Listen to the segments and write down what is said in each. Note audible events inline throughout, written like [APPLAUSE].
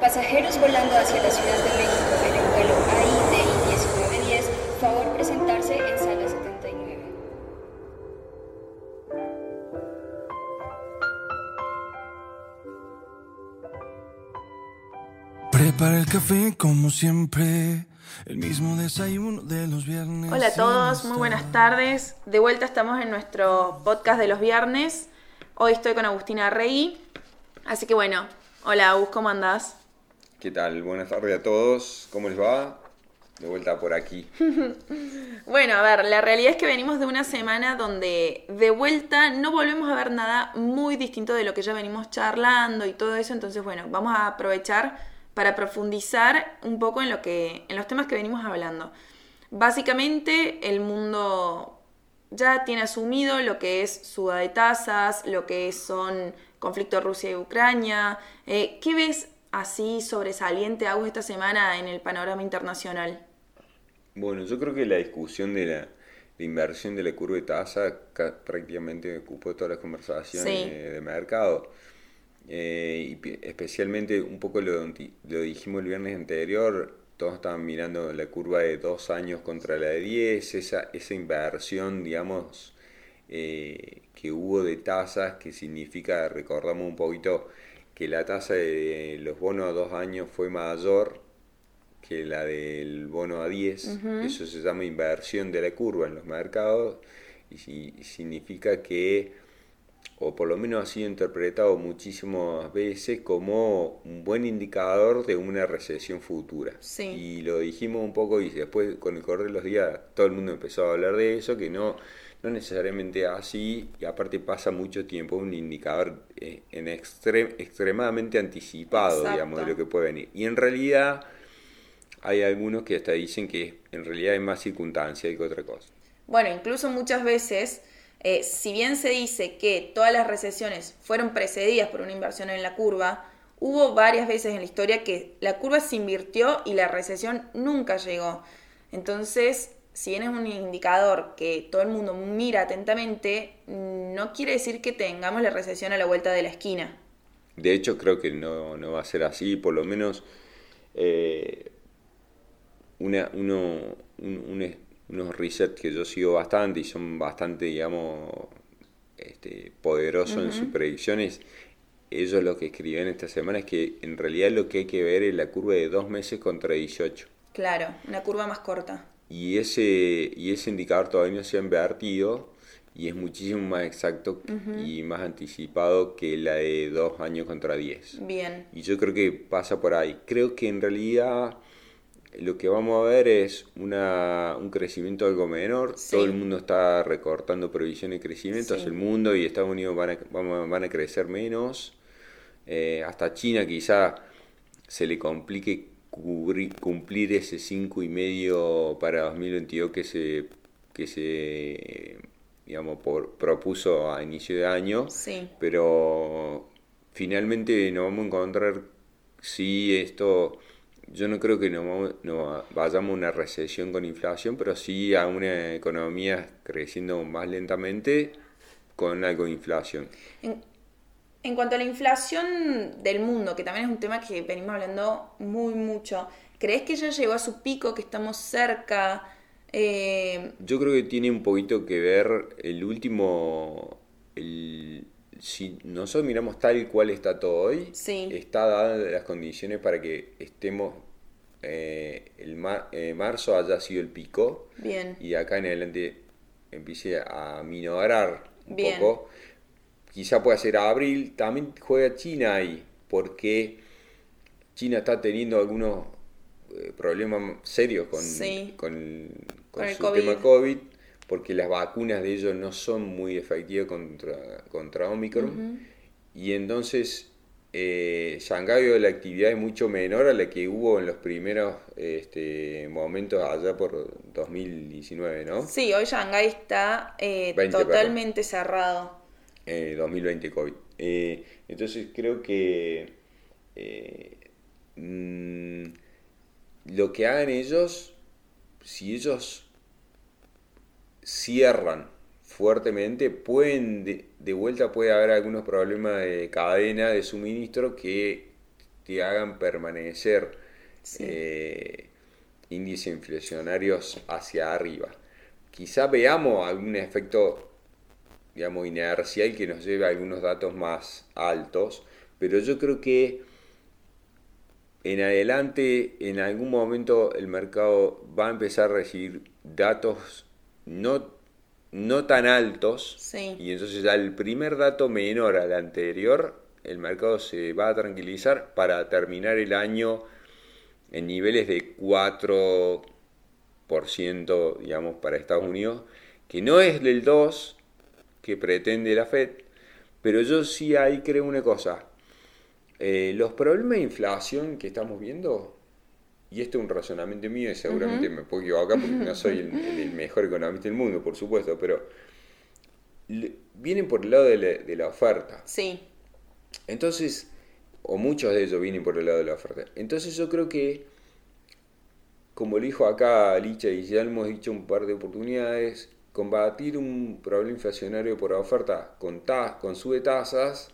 Pasajeros volando hacia la Ciudad de México en el vuelo AIDI 1910, favor presentarse en sala 79. Prepara el café como siempre, el mismo desayuno de los viernes. Hola a todos, muy buenas tardes. De vuelta estamos en nuestro podcast de los viernes. Hoy estoy con Agustina Rey. Así que bueno, hola Agus, ¿cómo andás? ¿Qué tal? Buenas tardes a todos. ¿Cómo les va? De vuelta por aquí. [LAUGHS] Bueno, a ver, la realidad es que venimos de una semana donde de vuelta no volvemos a ver nada muy distinto de lo que ya venimos charlando y todo eso. Entonces, bueno, vamos a aprovechar para profundizar un poco en lo que. en los temas que venimos hablando. Básicamente, el mundo ya tiene asumido lo que es suba de tasas, lo que son conflicto Rusia y Ucrania. Eh, ¿Qué ves así sobresaliente, Agus, esta semana en el panorama internacional? Bueno, yo creo que la discusión de la, inversión de la curva de tasa ca- prácticamente ocupó todas las conversaciones Sí. de mercado. Eh, y especialmente un poco lo, lo dijimos el viernes anterior, todos estaban mirando la curva de dos años contra la de 10, esa, esa inversión, digamos, eh, que hubo de tasas, que significa, recordamos un poquito, que la tasa de los bonos a dos años fue mayor que la del bono a 10. Eso se llama inversión de la curva en los mercados y, si- y significa que, o por lo menos ha sido interpretado muchísimas veces como un buen indicador de una recesión futura. Sí. Y lo dijimos un poco y después con el correr de los días todo el mundo empezó a hablar de eso, que no, no necesariamente así, y aparte pasa mucho tiempo, un indicador eh, en extrem- extremadamente anticipado, Exacto. digamos, de lo que puede venir. Y en realidad hay algunos que hasta dicen que en realidad hay más circunstancia que otra cosa. Bueno, incluso muchas veces, eh, si bien se dice que todas las recesiones fueron precedidas por una inversión en la curva, hubo varias veces en la historia que la curva se invirtió y la recesión nunca llegó. Entonces, si bien es un indicador que todo el mundo mira atentamente, no quiere decir que tengamos la recesión a la vuelta de la esquina. De hecho, creo que no, no va a ser así, por lo menos eh, una, uno, un- un- unos resets que yo sigo bastante y son bastante, digamos, este, poderosos en sus predicciones. Ellos lo que escriben esta semana es que en realidad lo que hay que ver es la curva de dos meses contra 18. Claro, una curva más corta. Y ese, y ese indicador todavía no se ha invertido y es muchísimo más exacto y más anticipado que la de dos años contra 10. Bien. Y yo creo que pasa por ahí. Creo que en realidad lo que vamos a ver es una, un crecimiento algo menor. Sí. Todo el mundo está recortando previsiones de crecimiento Sí. hacia el mundo y Estados Unidos van a, vamos- van a crecer menos. Eh, hasta China quizá se le complique cubrir- cumplir ese 5,5 para 2022 que se, que se digamos, por- propuso a inicio de año Sí. pero finalmente nos vamos a encontrar si esto yo no creo que vamos- no vayamos a una recesión con inflación pero sí a una economía creciendo más lentamente con algo de inflación En, en cuanto a la inflación del mundo, que también es un tema que venimos hablando muy mucho, ¿crees que ya llegó a su pico, que estamos cerca? Eh, yo creo que tiene un poquito que ver el último el, si nosotros miramos tal cual está todo hoy Sí. está dadas las condiciones para que estemos eh, el mar- eh, marzo haya sido el pico bien, y de acá en adelante empiece a minorar un Bien. poco. Quizá pueda ser abril, también juega China ahí, porque China está teniendo algunos eh, problemas serios con, Sí. con, Con el su COVID. tema COVID, porque las vacunas de ellos no son muy efectivas contra, contra Omicron. Y entonces eh, Shanghái vio la actividad es mucho menor a la que hubo en los primeros este, momentos allá por 2019, ¿no? sí, hoy Shanghái está eh, 20, totalmente cerrado. Eh, 2020 COVID. Eh, entonces creo que eh, mm, lo que hagan ellos, si ellos cierran fuertemente, pueden de, de vuelta puede haber algunos problemas de cadena de suministro que que hagan permanecer eh, índices inflacionarios hacia arriba. Quizá veamos algún efecto, digamos, inercial que nos lleve a algunos datos más altos, pero yo creo que en adelante, en algún momento, el mercado va a empezar a recibir datos no, no tan altos. Y entonces ya el primer dato menor al anterior, el mercado se va a tranquilizar para terminar el año en niveles de 4%, digamos, para Estados Unidos, que no es del 2% que pretende la Fed, pero yo sí ahí creo una cosa. Eh, los problemas de inflación que estamos viendo, y esto es un razonamiento mío y seguramente me puedo equivocar porque no soy el, mejor economista del mundo, por supuesto, pero vienen por el lado de la, de la oferta. Sí. Entonces, o muchos de ellos vienen por el lado de la oferta. Entonces yo creo que, como lo dijo acá Licha y ya lo hemos dicho un par de oportunidades, combatir un problema inflacionario por oferta con, ta con sube tasas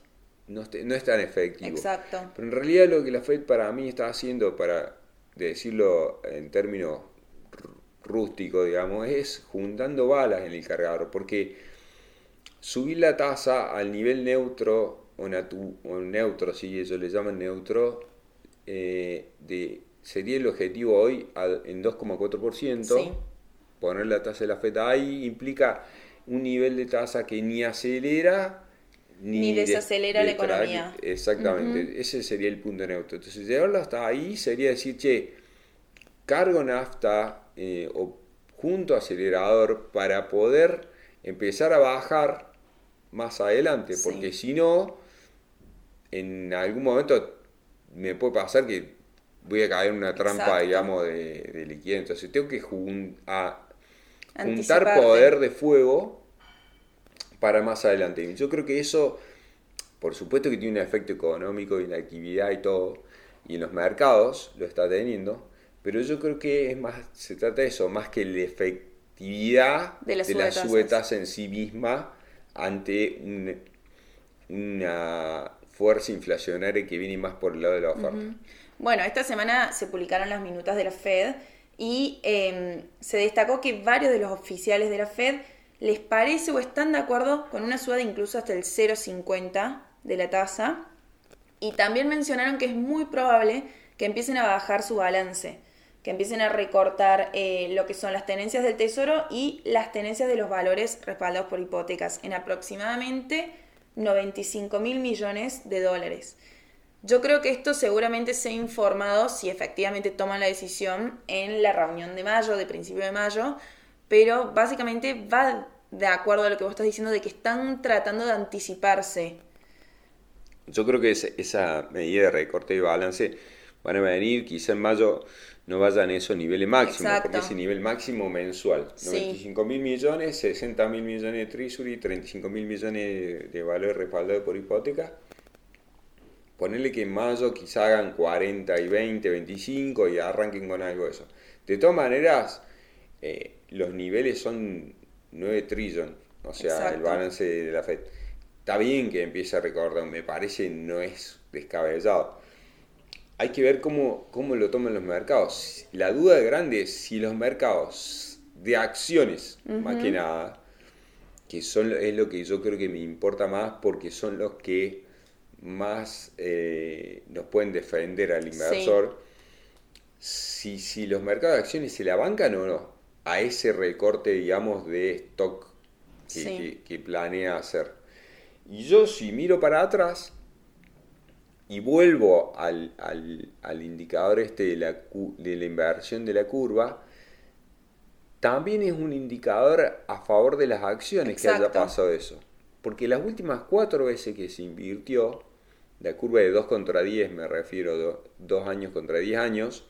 no, no, es tan efectivo. Exacto. Pero en realidad lo que la Fed para mí está haciendo, para decirlo en términos rústicos, digamos, es juntando balas en el cargador, porque subir la tasa al nivel neutro o, neutro, si ellos le llaman neutro, eh, de, sería el objetivo hoy en 2,4%. Poner la tasa de la FED ahí implica un nivel de tasa que ni acelera ni, desacelera la economía. Exactamente, ese sería el punto neutro. Entonces, llevarlo hasta ahí sería decir, che, cargo nafta eh, o junto acelerador para poder empezar a bajar más adelante, porque si no, en algún momento me puede pasar que voy a caer en una trampa, digamos, de, de, liquidez. Entonces tengo que juntar poder de fuego para más adelante. Yo creo que eso, por supuesto que tiene un efecto económico y la actividad y todo, y en los mercados lo está teniendo, pero yo creo que es más, se trata de eso, más que la efectividad de la, subetasa en sí misma ante una fuerza inflacionaria que viene más por el lado de la oferta. Bueno, esta semana se publicaron las minutas de la Fed y em, se destacó que varios de los oficiales de la Fed les parece o están de acuerdo con una suba de incluso hasta el 0,50 de la tasa y también mencionaron que es muy probable que empiecen a bajar su balance, que empiecen a recortar eh, lo que son las tenencias del tesoro y las tenencias de los valores respaldados por hipotecas en aproximadamente 95 mil millones de dólares. Yo creo que esto seguramente se ha informado si efectivamente toman la decisión en la reunión de mayo, de principio de mayo, pero básicamente va de acuerdo a lo que vos estás diciendo de que están tratando de anticiparse. Yo creo que esa medida de recorte y balance van a venir, quizá en mayo no vayan a esos niveles máximos, porque ese nivel máximo mensual, 95 mil millones, 60 mil millones de treasury, 35 mil millones de valor respaldado por hipoteca. Ponerle que en mayo quizá hagan 40 y 20, 25 y arranquen con algo de eso. De todas maneras, eh, los niveles son 9 trillones, o sea, el balance de la FED. Está bien que empiece a recordar, me parece no es descabellado hay que ver cómo, cómo lo toman los mercados. La duda grande es si los mercados de acciones, más que nada, que son, es lo que yo creo que me importa más porque son los que más eh, nos pueden defender al inversor, si, si los mercados de acciones se la bancan o no a ese recorte, digamos, de stock que planea hacer. Y yo si miro para atrás, y vuelvo al, indicador este de la, de la, inversión de la curva, también es un indicador a favor de las acciones que haya pasado eso. Porque las últimas cuatro veces que se invirtió, la curva de 2 contra 10, me refiero, 2 años contra 10 años,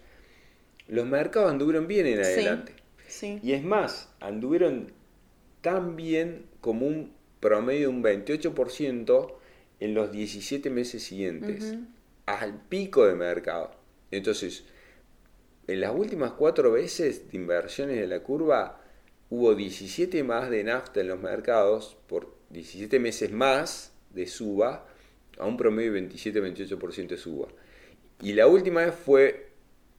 los mercados anduvieron bien en adelante. Y es más, anduvieron tan bien como un promedio de un 28% en los 17 meses siguientes, al pico de mercado. Entonces, en las últimas cuatro veces de inversiones de la curva, hubo 17 más de nafta en los mercados por 17 meses más de suba a un promedio de 27-28% de suba. Y la última vez fue,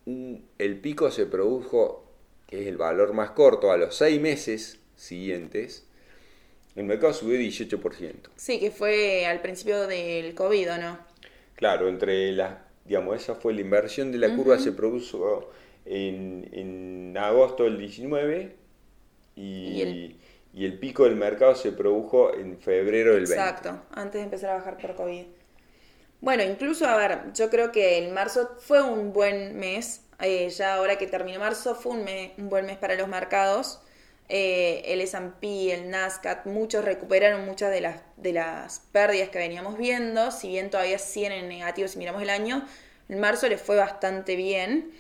el pico se produjo, que es el valor más corto, a los seis meses siguientes, el mercado subió 18%. Sí, que fue al principio del COVID, ¿o no? Claro, entre las, digamos, esa fue la inversión de la curva, se produjo en, en agosto del 19 y, ¿Y, el... pico del mercado se produjo en febrero del 20. Exacto, antes de empezar a bajar por COVID. Bueno, incluso, a ver, yo creo que el marzo fue un buen mes. Eh, ya ahora que terminó marzo, fue un, buen mes para los mercados. Eh, el S&P, el Nasdaq, muchos recuperaron muchas de las, de las pérdidas que veníamos viendo, si bien todavía siguen en negativo si miramos el año, en marzo les fue bastante bien.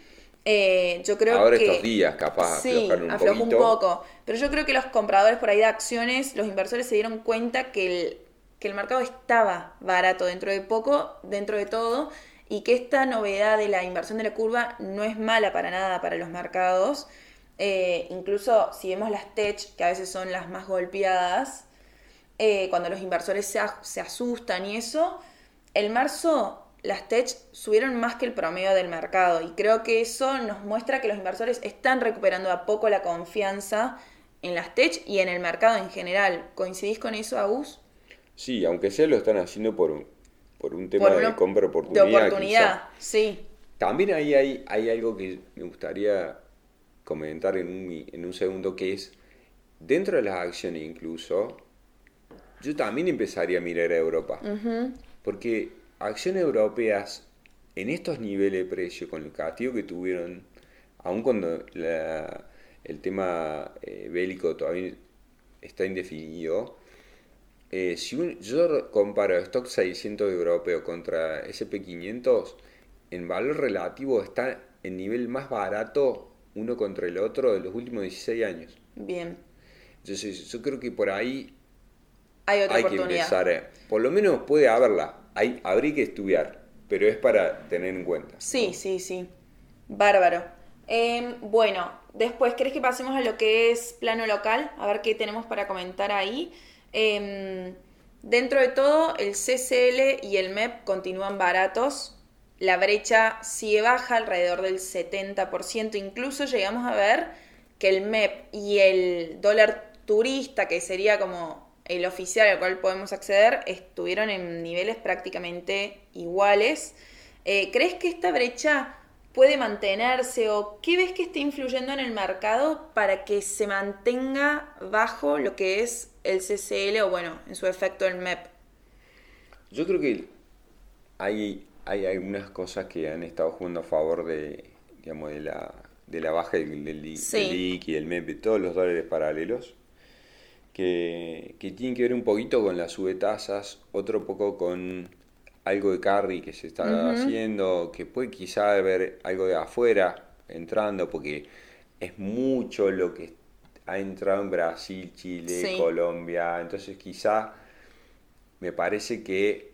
Eh, yo creo Ahora que, estos días capaz sí, un aflojó un poco, pero yo creo que los compradores por ahí de acciones, los inversores se dieron cuenta que el, que el mercado estaba barato dentro de poco, dentro de todo, y que esta novedad de la inversión de la curva no es mala para nada para los mercados. Eh, incluso si vemos las tech, que a veces son las más golpeadas, eh, cuando los inversores se, se, asustan y eso, el marzo las tech subieron más que el promedio del mercado y creo que eso nos muestra que los inversores están recuperando a poco la confianza en las tech y en el mercado en general. ¿Coincidís con eso, Agus? Sí, aunque sea lo están haciendo por un, por un tema de compra oportunidad. De oportunidad, sí. También ahí hay, hay algo que me gustaría comentar en un, en un segundo, que es, dentro de las acciones incluso, yo también empezaría a mirar a Europa. Porque acciones europeas en estos niveles de precio, con el castigo que tuvieron, aun cuando el tema eh, bélico todavía está indefinido, eh, si yo comparo stock 600 europeo contra SP500, en valor relativo está en nivel más barato uno contra el otro de los últimos 16 años. Bien. Entonces, yo creo que por ahí hay, otra que empezar. Por lo menos puede haberla. Hay, habría que estudiar, pero es para tener en cuenta. Sí, sí, sí. Bárbaro. Em, bueno, después, ¿crees que pasemos a lo que es plano local? A ver qué tenemos para comentar ahí. Em, dentro de todo, el CCL y el MEP continúan baratos la brecha sigue baja alrededor del 70%, incluso llegamos a ver que el MEP y el dólar turista, que sería como el oficial al cual podemos acceder, estuvieron en niveles prácticamente iguales. Eh, ¿Crees que esta brecha puede mantenerse o qué ves que está influyendo en el mercado para que se mantenga bajo lo que es el CCL o bueno, en su efecto el MEP? Yo creo que hay hay algunas cosas que han estado jugando a favor de, digamos, de la, de la baja del, del, y del MEP, todos los dólares paralelos, que, que tienen que ver un poquito con las subtasas, otro poco con algo de carry que se está haciendo, que puede quizá haber algo de afuera entrando, porque es mucho lo que ha entrado en Brasil, Chile, Colombia, entonces quizá me parece que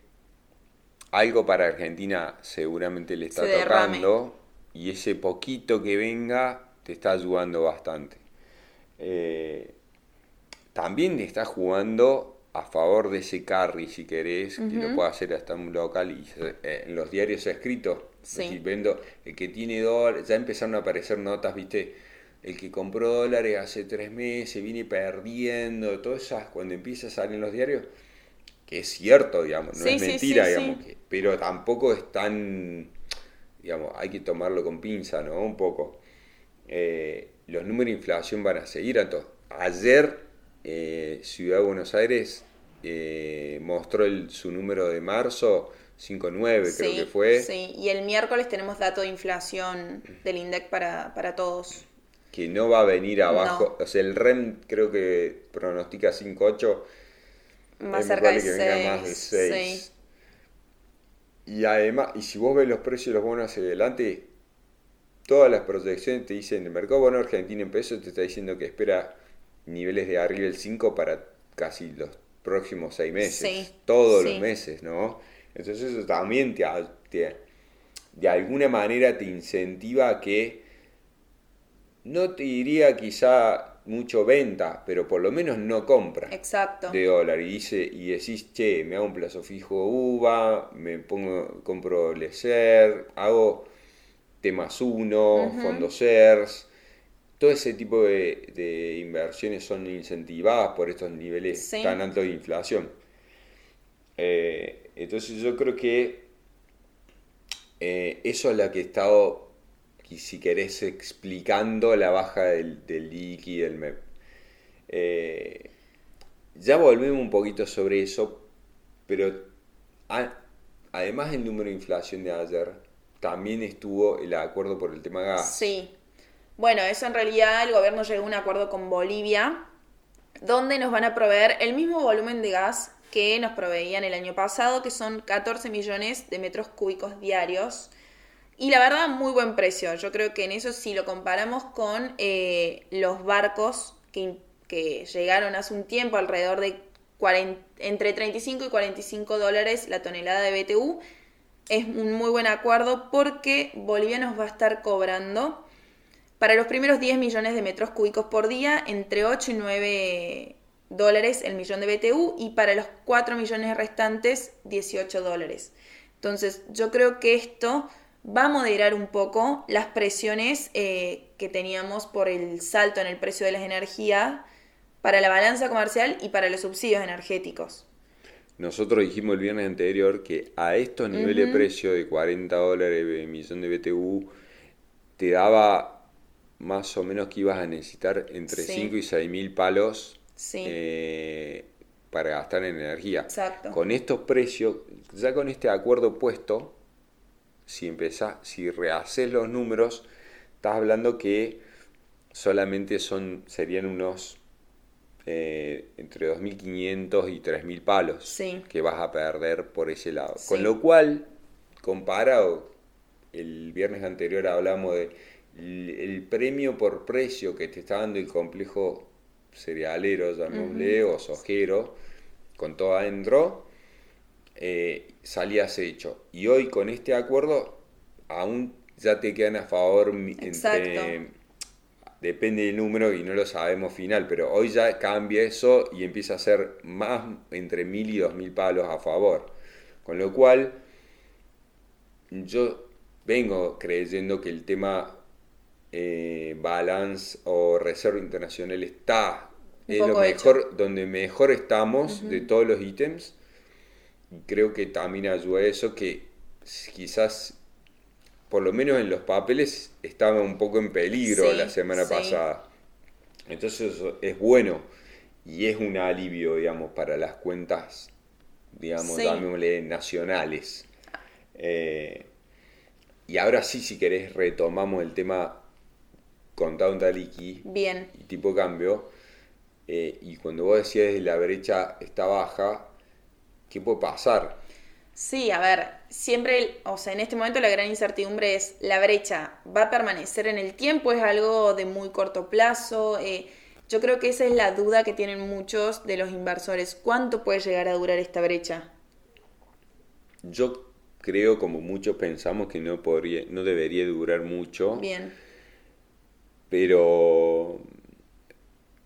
algo para Argentina seguramente le está tocando y ese poquito que venga te está ayudando bastante. Eh, también está jugando a favor de ese carry, si querés, que lo puede hacer hasta un local y eh, en los diarios escritos, sí. vendo el que tiene dólares, ya empezaron a aparecer notas, viste, el que compró dólares hace tres meses, viene perdiendo, todas esas, cuando empieza a salir en los diarios, que es cierto, digamos, no es mentira, digamos, pero tampoco es tan, digamos, hay que tomarlo con pinza, ¿no? Un poco. Eh, los números de inflación van a seguir a todo. Ayer, eh, Ciudad de Buenos Aires eh, mostró su número de marzo, 5.9 creo que fue. Sí, y el miércoles tenemos dato de inflación del INDEC para, para todos. Que no va a venir abajo, o sea, el REM creo que pronostica 5.8 más cerca de 6. Y además, y si vos ves los precios de los bonos hacia adelante, todas las proyecciones te dicen, el mercado bono argentino en pesos te está diciendo que espera niveles de arriba del 5 para casi los próximos 6 meses. todos los meses, ¿no? Entonces eso también te, te, de alguna manera te incentiva a que, no te diría quizá mucho venta, pero por lo menos no compra Exacto. de dólar y dice y decís, che, me hago un plazo fijo UVA, me pongo, compro LESER, hago T más uno, fondos SERS, todo ese tipo de, de inversiones son incentivadas por estos niveles Sí. tan altos de inflación. Eh, entonces yo creo que eh, eso es lo que he estado, si querés, explicando la baja del, del IKI y del MEP. Eh, ya volvemos un poquito sobre eso, pero a- además del número de inflación de ayer, también estuvo el acuerdo por el tema gas. Sí. Bueno, eso en realidad el gobierno llegó a un acuerdo con Bolivia, donde nos van a proveer el mismo volumen de gas que nos proveían el año pasado, que son 14 millones de metros cúbicos diarios. Y la verdad, muy buen precio. Yo creo que en eso, si lo comparamos con eh, los barcos que, que llegaron hace un tiempo, alrededor de 40 entre 35 y 45 dólares la tonelada de BTU, es un muy buen acuerdo porque Bolivia nos va a estar cobrando para los primeros 10 millones de metros cúbicos por día entre 8 y 9 dólares el millón de BTU y para los 4 millones restantes 18 dólares. Entonces yo creo que esto va a moderar un poco las presiones eh, que teníamos por el salto en el precio de las energías para la balanza comercial y para los subsidios energéticos. Nosotros dijimos el viernes anterior que a estos niveles de precio de 40 dólares de millón de BTU te daba más o menos que ibas a necesitar entre Sí. 5 y 6 mil palos Sí. eh, para gastar en energía. Exacto. Con estos precios, ya con este acuerdo puesto, si empezás, si rehaces los números, estás hablando que solamente son, serían unos eh, entre 2.500 y 3.000 palos Sí. que vas a perder por ese lado. Sí. Con lo cual, comparado, el viernes anterior hablamos de el, premio por precio que te está dando el complejo cerealero, llamémosle, o sojero, con todo adentro, eh, salías hecho. Y hoy con este acuerdo, aún ya te quedan a favor entre depende del número y no lo sabemos final, pero hoy ya cambia eso y empieza a ser más entre mil y dos mil palos a favor. Con lo cual, yo vengo creyendo que el tema eh, balance o reserva internacional está Un es lo mejor, donde mejor estamos de todos los ítems. Y creo que también ayuda a eso que quizás por lo menos en los papeles estaba un poco en peligro Sí, la semana sí. pasada. Entonces es bueno y es un alivio, digamos, para las cuentas, digamos, Sí. nacionales. Eh, y ahora sí, si querés, retomamos el tema contado en taliki Bien. y tipo de cambio. eh, y cuando vos decías la brecha está baja, ¿qué puede pasar? Sí, a ver, siempre, o sea, en este momento la gran incertidumbre es, ¿la brecha va a permanecer en el tiempo? ¿Es algo de muy corto plazo? Eh, yo creo que esa es la duda que tienen muchos de los inversores. ¿Cuánto puede llegar a durar esta brecha? Yo creo, como muchos pensamos, que no podría, no debería durar mucho. Bien, pero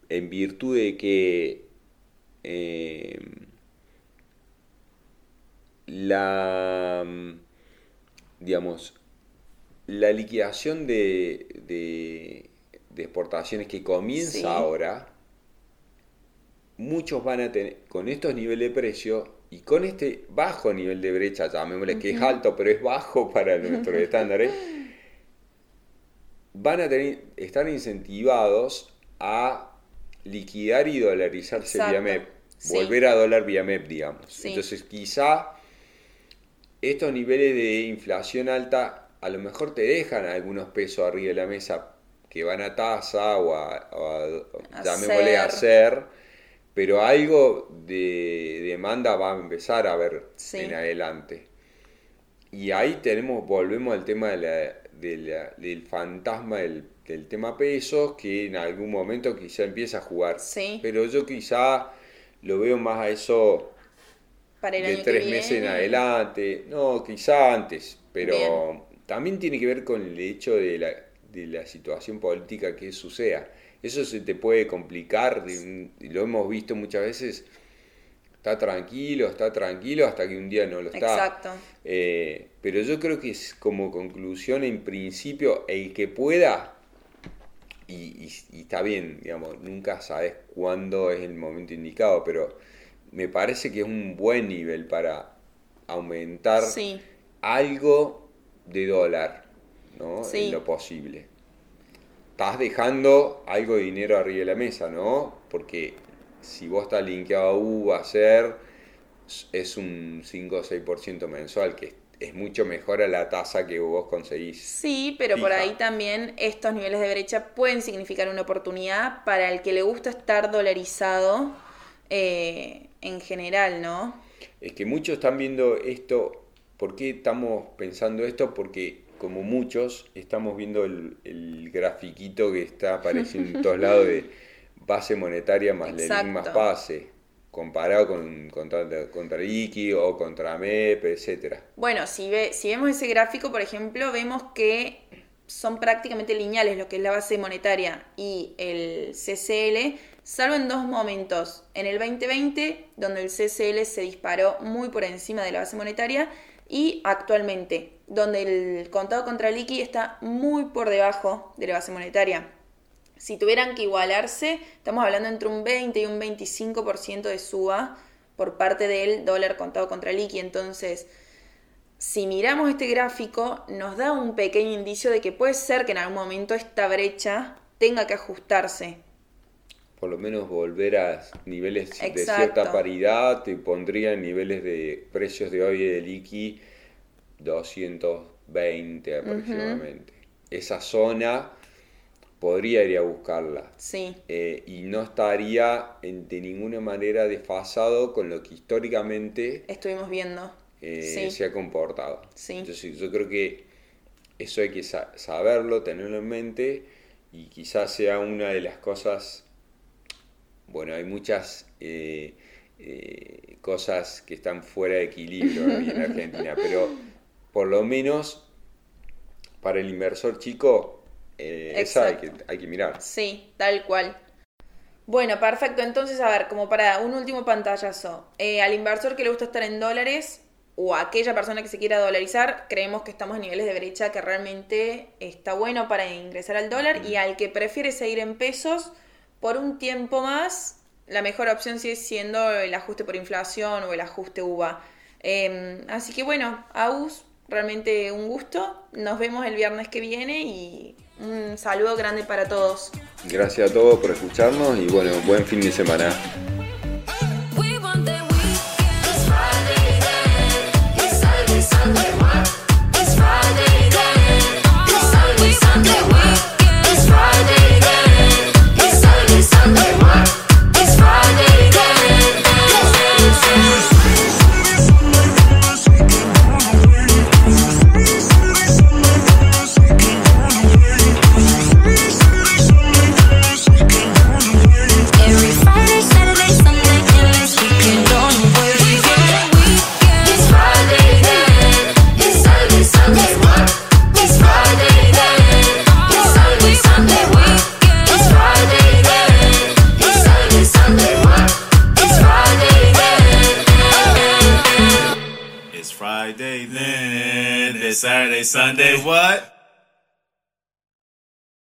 en virtud de que eh, la digamos la liquidación de, de, de exportaciones que comienza Sí. ahora muchos van a tener con estos niveles de precio y con este bajo nivel de brecha llamémosle que es alto pero es bajo para nuestros [LAUGHS] estándares van a tener, estar incentivados a liquidar y dolarizarse Exacto. vía MEP, Sí. volver a dólar vía MEP, digamos. Sí. Entonces, quizá estos niveles de inflación alta a lo mejor te dejan algunos pesos arriba de la mesa que van a tasa o a, o a- ser. hacer, pero algo de demanda va a empezar a ver Sí. en adelante. Y ahí tenemos, volvemos al tema de la- de la- del fantasma del, del tema pesos, que en algún momento quizá empieza a jugar. Sí. Pero yo quizá lo veo más a eso para el de año tres que meses en adelante. No, quizá antes, pero Bien. también tiene que ver con el hecho de la, de la situación política que suceda. eso se te puede complicar, lo hemos visto muchas veces, está tranquilo, está tranquilo hasta que un día no lo está. Exacto. Eh, pero yo creo que es como conclusión, en principio, el que pueda, y, está bien, digamos, nunca sabes cuándo es el momento indicado, pero me parece que es un buen nivel para aumentar algo de dólar, ¿no? En lo posible. Estás dejando algo de dinero arriba de la mesa, ¿no? Porque si vos estás linkeado a U, a ser, es un 5 o 6% mensual, que es mucho mejor a la tasa que vos conseguís. Sí, pero por ahí también estos niveles de brecha pueden significar una oportunidad para el que le gusta estar dolarizado eh, en general, ¿no? Es que muchos están viendo esto, ¿por qué estamos pensando esto? Porque como muchos estamos viendo el, el grafiquito que está apareciendo en todos lados de [LAUGHS] base monetaria más Exacto. más pase, comparado con contra, contra IKI o contra MEP, etcétera. Bueno, si, ve, si vemos ese gráfico, por ejemplo, vemos que son prácticamente lineales lo que es la base monetaria y el CCL, salvo en dos momentos. En el 2020, donde el CCL se disparó muy por encima de la base monetaria, y actualmente, donde el contado contra IKI está muy por debajo de la base monetaria. Si tuvieran que igualarse, estamos hablando entre un 20 y un 25% de suba por parte del dólar contado contra el liqui. Entonces, si miramos este gráfico, nos da un pequeño indicio de que puede ser que en algún momento esta brecha tenga que ajustarse. Por lo menos volver a niveles de cierta paridad, te pondría en niveles de precios de hoy de liqui 220 aproximadamente. Esa zona podría ir a buscarla. Sí. Eh, y no estaría de ninguna manera desfasado con lo que históricamente estuvimos viendo. Eh, se ha comportado. Sí. Entonces, yo creo que eso hay que saberlo, tenerlo en mente y quizás sea una de las cosas, bueno, hay muchas eh, cosas que están fuera de equilibrio en [LAUGHS] Argentina, pero por lo menos para el inversor chico eh, esa hay que, hay que mirar. Sí, tal cual. Bueno, perfecto. Entonces, a ver, como para un último pantallazo. Eh, al inversor que le gusta estar en dólares o a aquella persona que se quiera dolarizar, creemos que estamos en niveles de brecha que realmente está bueno para ingresar al dólar. Y al que prefiere seguir en pesos, por un tiempo más, la mejor opción sigue siendo el ajuste por inflación o el ajuste UVA. Em, así que bueno, AUS, realmente un gusto. Nos vemos el viernes que viene y un saludo grande para todos. Gracias a todos por escucharnos y bueno, buen fin de semana.